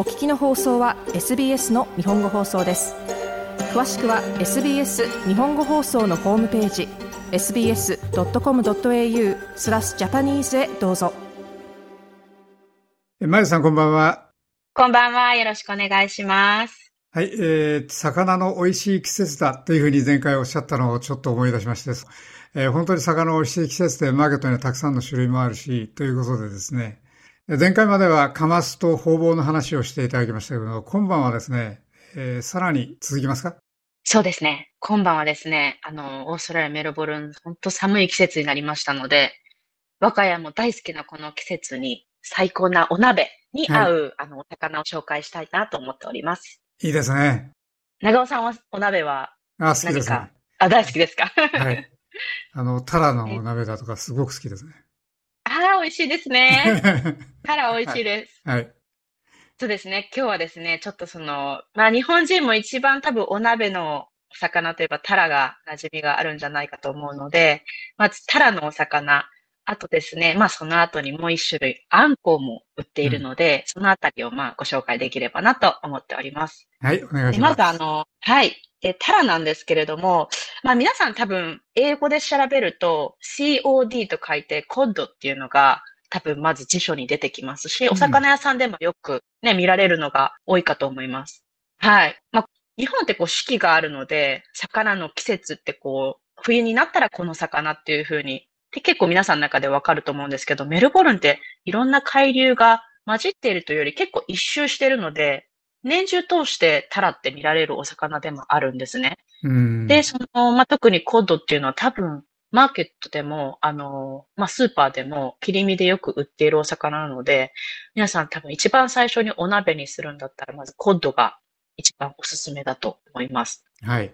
お聞きの放送は SBS の日本語放送です。詳しくは SBS 日本語放送のホームページ sbs.com.au スラスジャパニーズへどうぞ。まゆさんこんばんは。こんばんは。よろしくお願いします。はい、えー、魚の美味しい季節だというふうに前回おっしゃったのをちょっと思い出しまして、えー、本当に魚の美味しい季節でマーケットにはたくさんの種類もあるし、ということでですね、前回まではカマスと方々の話をしていただきましたけど、今晩はですね、えー、さらに続きますか？そうですね。今晩はですね、あの、オーストラリア、メルボルン、本当寒い季節になりましたので、我が家も大好きなこの季節に最高なお鍋に合う、はい、あの、お魚を紹介したいなと思っております。いいですね。長尾さんはお鍋はあ、好きですね。あ、大好きですか？はい。あの、タラのお鍋だとかすごく好きですね。美味しいですね。タラ美味しいです。はい。そうですね。今日はですね、ちょっとその、まあ日本人も一番多分お鍋のお魚といえばタラが馴染みがあるんじゃないかと思うので、まずタラのお魚、あとですね、まあその後にもう一種類、あんこうも売っているので、うん、そのあたりをまあご紹介できればなと思っております。はい、お願いします。まずあの、はい。え、タラなんですけれども、まあ皆さん多分英語で調べると COD と書いてコッドっていうのが多分まず辞書に出てきますし、お魚屋さんでもよくね、見られるのが多いかと思います。はい。まあ日本ってこう四季があるので、魚の季節ってこう、冬になったらこの魚っていう風に、で結構皆さんの中でわかると思うんですけど、メルボルンっていろんな海流が混じっているというより結構一周してるので、年中通してタラって見られるお魚でもあるんですね。で、その、まあ、特にコッドっていうのは多分、マーケットでも、あの、まあ、スーパーでも切り身でよく売っているお魚なので、皆さん多分一番最初にお鍋にするんだったら、まずコッドが一番おすすめだと思います。はい。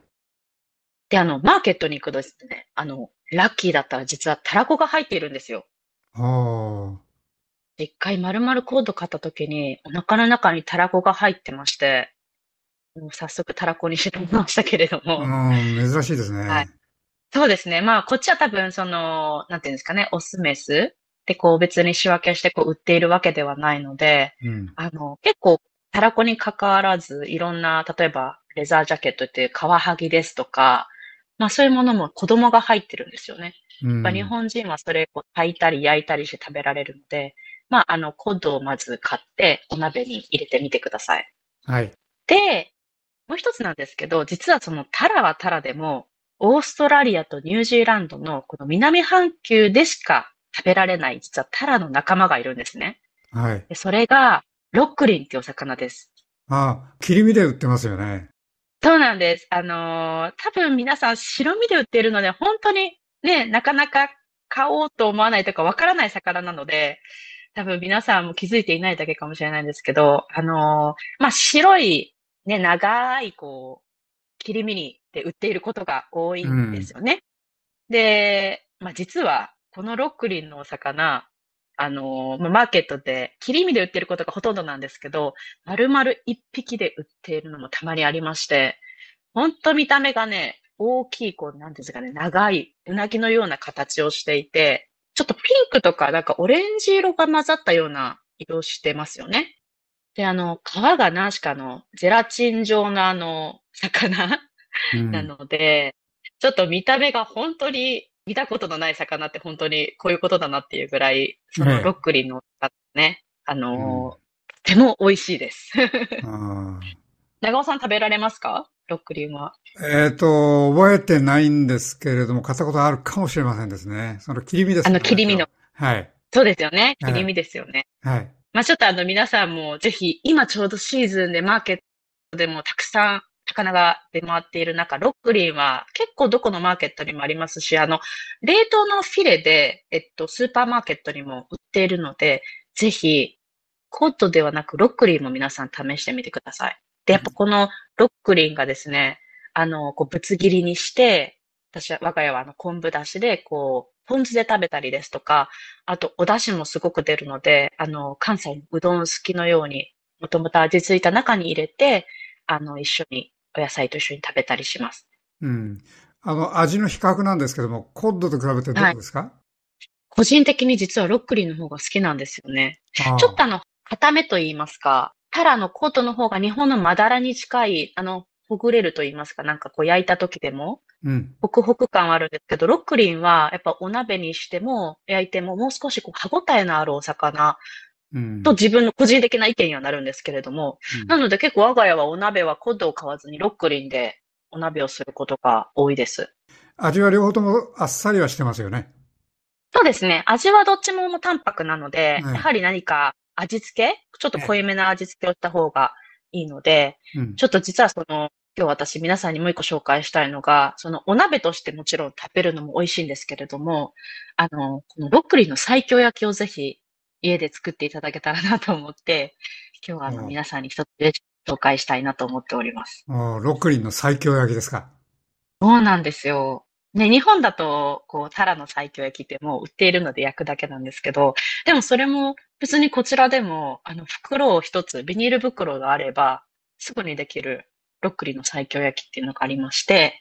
で、あの、マーケットに行くとですね、あの、ラッキーだったら実はタラコが入っているんですよ。はあ。一回丸々コード買った時に、お腹の中にタラコが入ってまして、もう早速タラコにしてみましたけれども。うん、珍しいですね。はい。そうですね。まあ、こっちは多分、その、なんていうんですかね、オスメスでこう別に仕分けしてこう売っているわけではないので、うん、あの、結構、タラコに関わらず、いろんな、例えば、レザージャケットっていうカワハギですとか、まあそういうものも子供が入ってるんですよね。うん、日本人はそれを炊いたり焼いたりして食べられるので、まあ、あの、コッドをまず買って、お鍋に入れてみてください。はい。で、もう一つなんですけど、実はそのタラはタラでも、オーストラリアとニュージーランドのこの南半球でしか食べられない、実はタラの仲間がいるんですね。はい。でそれが、ロックリンっていうお魚です。ああ、切り身で売ってますよね。そうなんです。あのー、多分皆さん白身で売っているので、本当にね、なかなか買おうと思わないとかわからない魚なので、多分皆さんも気づいていないだけかもしれないんですけど、あのー、まあ、白い、ね、長い、こう、切り身にで売っていることが多いんですよね。うん、で、まあ、実は、このロックリンのお魚、あのー、マーケットで切り身で売っていることがほとんどなんですけど、丸々一匹で売っているのもたまにありまして、ほんと見た目がね、大きい、こう、なんですかね、長い、うなぎのような形をしていて、ちょっとピンクとか、なんかオレンジ色が混ざったような色してますよね。で、あの、皮が何しかの、ゼラチン状のあの、魚、うん、なので、ちょっと見た目が本当に見たことのない魚って本当にこういうことだなっていうぐらい、そのロックリンのね、あの、うん、とても美味しいです。長尾さん食べられますか？ロックリンは。えっ、ー、と、覚えてないんですけれども、買ったことあるかもしれませんですね。その切り身ですね。あの、切り身の。はい。そうですよね。切り身ですよね。はい。まあちょっとあの、皆さんもぜひ、今ちょうどシーズンでマーケットでもたくさん魚が出回っている中、ロックリンは結構どこのマーケットにもありますし、あの、冷凍のフィレで、えっと、スーパーマーケットにも売っているので、ぜひ、コートではなくロックリンも皆さん試してみてください。で、やっぱこのロックリンがですね、あの、こう、ぶつ切りにして、私は、我が家はあの、昆布だしで、こう、ポン酢で食べたりですとか、あと、お出汁もすごく出るので、あの、関西のうどん好きのように、もともと味付いた中に入れて、あの、一緒に、お野菜と一緒に食べたりします。うん。あの、味の比較なんですけども、コッドと比べてどうですか、はい、個人的に実はロックリンの方が好きなんですよね。ちょっとあの、固めと言いますか、タラのコートの方が日本のマダラに近い、あの、ほぐれると言いますか、なんかこう焼いた時でも、うん。ホクホク感あるんですけど、ロックリンはやっぱお鍋にしても焼いてももう少しこう歯ごたえのあるお魚と自分の個人的な意見にはなるんですけれども、うん、なので結構我が家はお鍋はコッドを買わずにロックリンでお鍋をすることが多いです。味は両方ともあっさりはしてますよね。そうですね。味はどっちも淡白なので、やはり何か味付け？ちょっと濃いめな味付けをした方がいいので、うん、ちょっと実はその、今日私皆さんにもう一個紹介したいのが、そのお鍋としてもちろん食べるのも美味しいんですけれども、あの、このロックリンの最強焼きをぜひ家で作っていただけたらなと思って、今日はあの皆さんに一つで紹介したいなと思っております。ロックリンの最強焼きですか。そうなんですよ。ね、日本だと、こう、タラの西京焼きってもう売っているので焼くだけなんですけど、でもそれも別にこちらでも、あの、袋を一つ、ビニール袋があれば、すぐにできるロックリの西京焼きっていうのがありまして、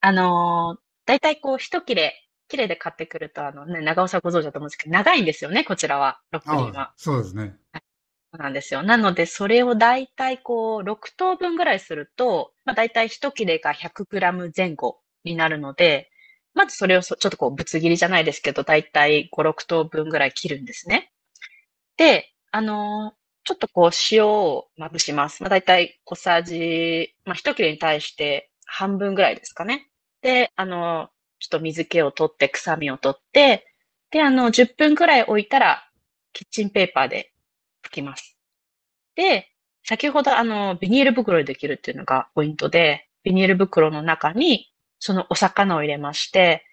あのー、だいたいこう、一切れ、切れで買ってくると、あのね、長尾さんご存知だと思うんですけど、長いんですよね、こちらは、ロックリは。そうですね。そうなんですよ。なので、それをだいたいこう、6等分ぐらいすると、まあ、だいたい一切れが 100g 前後になるので、まずそれをちょっとこう、ぶつ切りじゃないですけど、だいたい5、6等分ぐらい切るんですね。で、あの、ちょっとこう、塩をまぶします。まあ、だいたい小さじ、まあ、一切れに対して半分ぐらいですかね。で、あの、ちょっと水気を取って、臭みを取って、で、あの、10分くらい置いたら、キッチンペーパーで拭きます。で、先ほどあの、ビニール袋でできるっていうのがポイントで、ビニール袋の中にそのお魚を入れまして、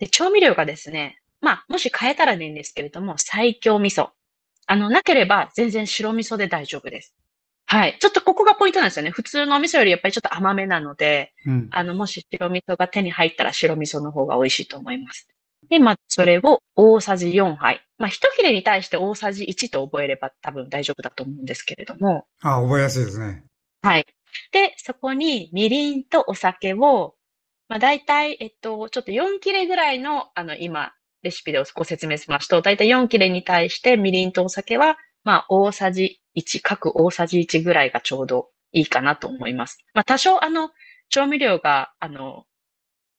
で、調味料がですね、まあ、もし変えたらでいいんですけれども、最強味噌。あの、なければ全然白味噌で大丈夫です。はい。ちょっとここがポイントなんですよね。普通のお味噌よりやっぱりちょっと甘めなので、うん、あの、もし白味噌が手に入ったら白味噌の方が美味しいと思います。で、まあ、それを大さじ4杯。まあ、一切れに対して大さじ1と覚えれば多分大丈夫だと思うんですけれども。あ、覚えやすいですね。はい。で、そこにみりんとお酒をまあ、大体、えっと、ちょっと4切れぐらいの、あの、今、レシピでご説明しますと、大体4切れに対してみりんとお酒は、まあ、大さじ1、各大さじ1ぐらいがちょうどいいかなと思います。まあ、多少、あの、調味料が、あの、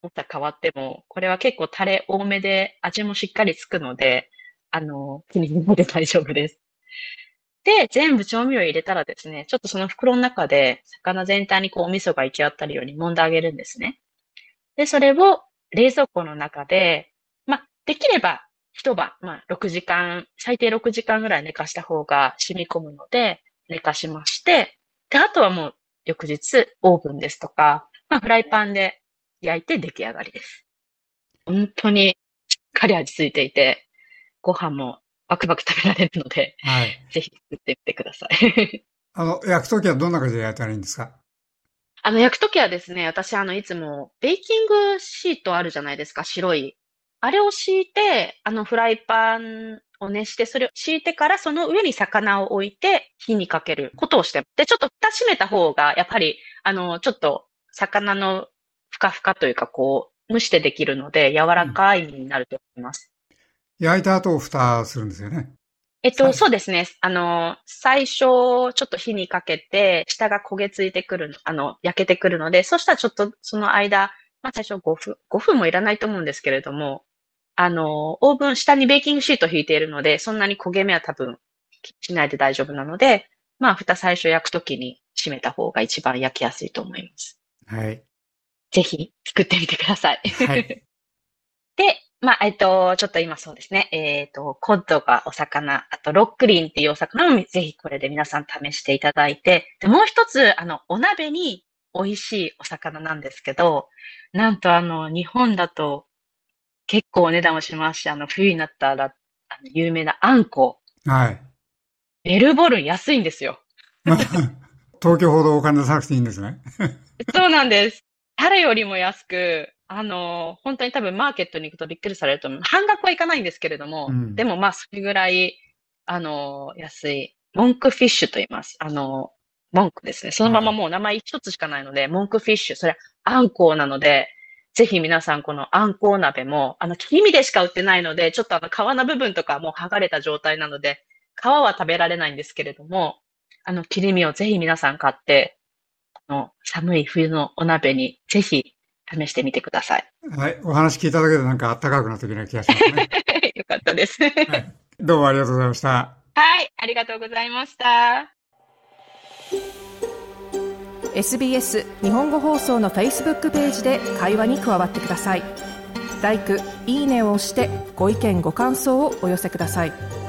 もった変わっても、これは結構タレ多めで味もしっかりつくので、あの、気に入って大丈夫です。で、全部調味料入れたらですね、ちょっとその袋の中で魚全体にこうお味噌が行き渡るように揉んであげるんですね。で、それを冷蔵庫の中で、まあ、できれば一晩、まあ、6時間、最低6時間ぐらい寝かした方が染み込むので、寝かしまして、で、あとはもう翌日オーブンですとか、まあ、フライパンで焼いて出来上がりです。本当にしっかり味付いていて、ご飯もバクバク食べられるので、はい、ぜひ作ってみてください。あの、焼くときはどんな感じで焼いたらいいんですか？あの、焼くときはですね、私、あの、いつも、ベーキングシートあるじゃないですか、白い。あれを敷いて、あの、フライパンを熱して、それを敷いてから、その上に魚を置いて、火にかけることをして、で、ちょっと蓋閉めた方が、やっぱり、あの、ちょっと、魚のふかふかというか、こう、蒸してできるので、柔らかいになると思います。うん、焼いた後、蓋するんですよね。えっと、そうですね。あの、最初、ちょっと火にかけて、下が焦げついてくる、あの、焼けてくるので、そしたらちょっとその間、まあ最初5分、5分もいらないと思うんですけれども、あの、オーブン、下にベーキングシート引いているので、そんなに焦げ目は多分しないで大丈夫なので、まあ、蓋最初焼くときに閉めた方が一番焼きやすいと思います。はい。ぜひ作ってみてください。はい。で、まあ、えっと、ちょっと今そうですね。えっと、コッドがお魚、あとロックリンっていうお魚もぜひこれで皆さん試していただいて、でもう一つ、あの、お鍋に美味しいお魚なんですけど、なんとあの、日本だと結構お値段をしますし、あの、冬になったら、あの有名なあんこ。はい。ベルボルン安いんですよ。東京ほどお金出さなくていいんですね。そうなんです。タレよりも安く、あの、本当に多分マーケットに行くとびっくりされると思う。半額はいかないんですけれども、うん、でもまあそれぐらい、あの、安い、モンクフィッシュと言います。あの、モンクですね。そのままもう名前一つしかないので、はい、モンクフィッシュ、それあんこうなので、ぜひ皆さんこのあんこう鍋も、あの、切り身でしか売ってないので、ちょっとあの皮の部分とかもう剥がれた状態なので、皮は食べられないんですけれども、あの、切り身をぜひ皆さん買って、の寒い冬のお鍋にぜひ試してみてください。はい。お話聞いただけでなんか暖かくなってきな気がしますね。よかったです、はい。どうもありがとうございました。はい。ありがとうございました。SBS 日本語放送の Facebook ページで会話に加わってください。「LIKE」「いいね」を押してご意見ご感想をお寄せください。